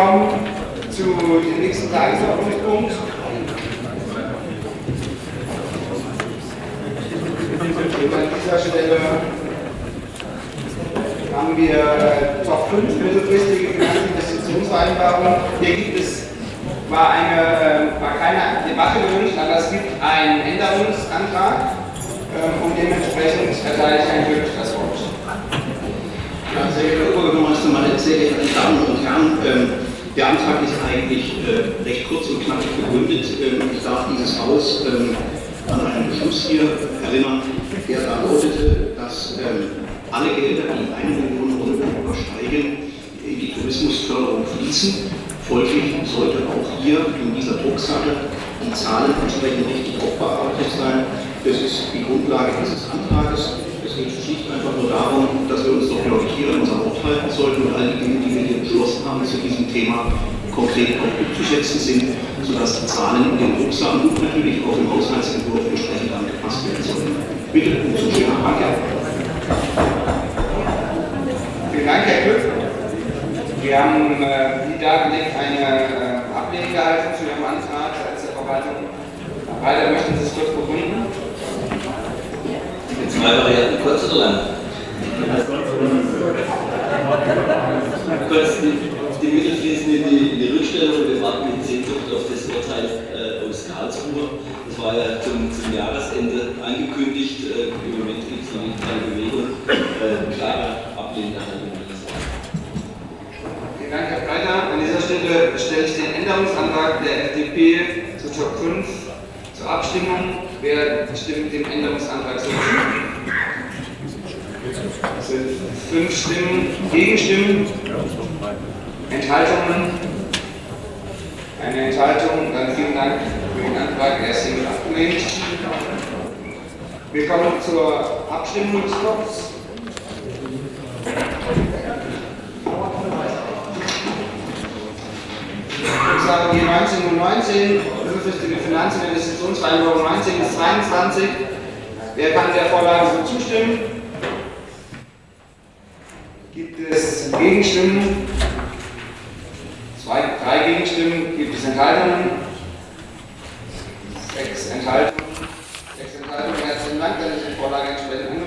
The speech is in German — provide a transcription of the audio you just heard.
kommen zu dem nächsten Tagesordnungspunkt. An dieser Stelle haben wir äh, Top 5 mittelfristige Finanzinvestitionsvereinbarung. Hier gibt es, war, eine, äh, war keine Debatte gewünscht, aber es gibt einen Änderungsantrag äh, und dementsprechend der Antrag ist eigentlich äh, recht kurz und knackig begründet. Ähm, ich darf dieses Haus ähm, an einen Beschluss hier erinnern, der da lautete, dass ähm, alle Gelder, die 1 Million Euro übersteigen, in die Tourismusförderung fließen. Folglich sollte auch hier in dieser Drucksache die Zahlen entsprechend richtig aufbearbeitet sein. Das ist die Grundlage dieses Antrages. Es geht schlicht einfach nur darum, dass wir uns doch, glaube ich, hier an unser Wort halten sollten und all die Dinge, die wir hier beschlossen haben zu diesem Thema, konkret auch umzusetzen sind, sodass die Zahlen in den Drucksachen und natürlich auch im Haushaltsentwurf entsprechend angepasst werden sollen. Bitte, umzustimmen. Danke. Vielen Dank, Herr Glück. Wir haben äh, wie dargelegt eine äh, Ablehnung gehalten zu Ihrem Antrag als der Verwaltung. Weiter möchten Sie es kurz begründen? Mit zwei Varianten, kurz oder lang? Kurz, die, die Mittel fließen in die, die Rückstellung und wir warten mit Sehnsucht auf das Urteil äh, aus Karlsruhe. Das war ja zum, zum Jahresende angekündigt. Äh, Im Moment gibt es noch nicht keine Bewegung. Äh, klare Ablehnung. Vielen Dank, Herr Breiter. An dieser Stelle stelle ich den Änderungsantrag der FDP zu Top 5 zur Abstimmung. Wer stimmt dem Änderungsantrag zu? Das sind fünf Stimmen, Gegenstimmen, Enthaltungen. Eine Enthaltung, dann vielen Dank für den Antrag, er ist hiermit abgelehnt. Wir kommen zur Abstimmung des Blocks. Ich sage die 1919, mittelfristige Finanz- und Investitionsvereinbarung 19 bis 22. Wer kann der Vorlage so zustimmen? Gibt es Gegenstimmen? Gegenstimmen. Gibt es Enthaltungen? Sechs Enthaltungen. Sechs Enthaltungen. Herzlichen Dank, dann ist die Vorlage entsprechend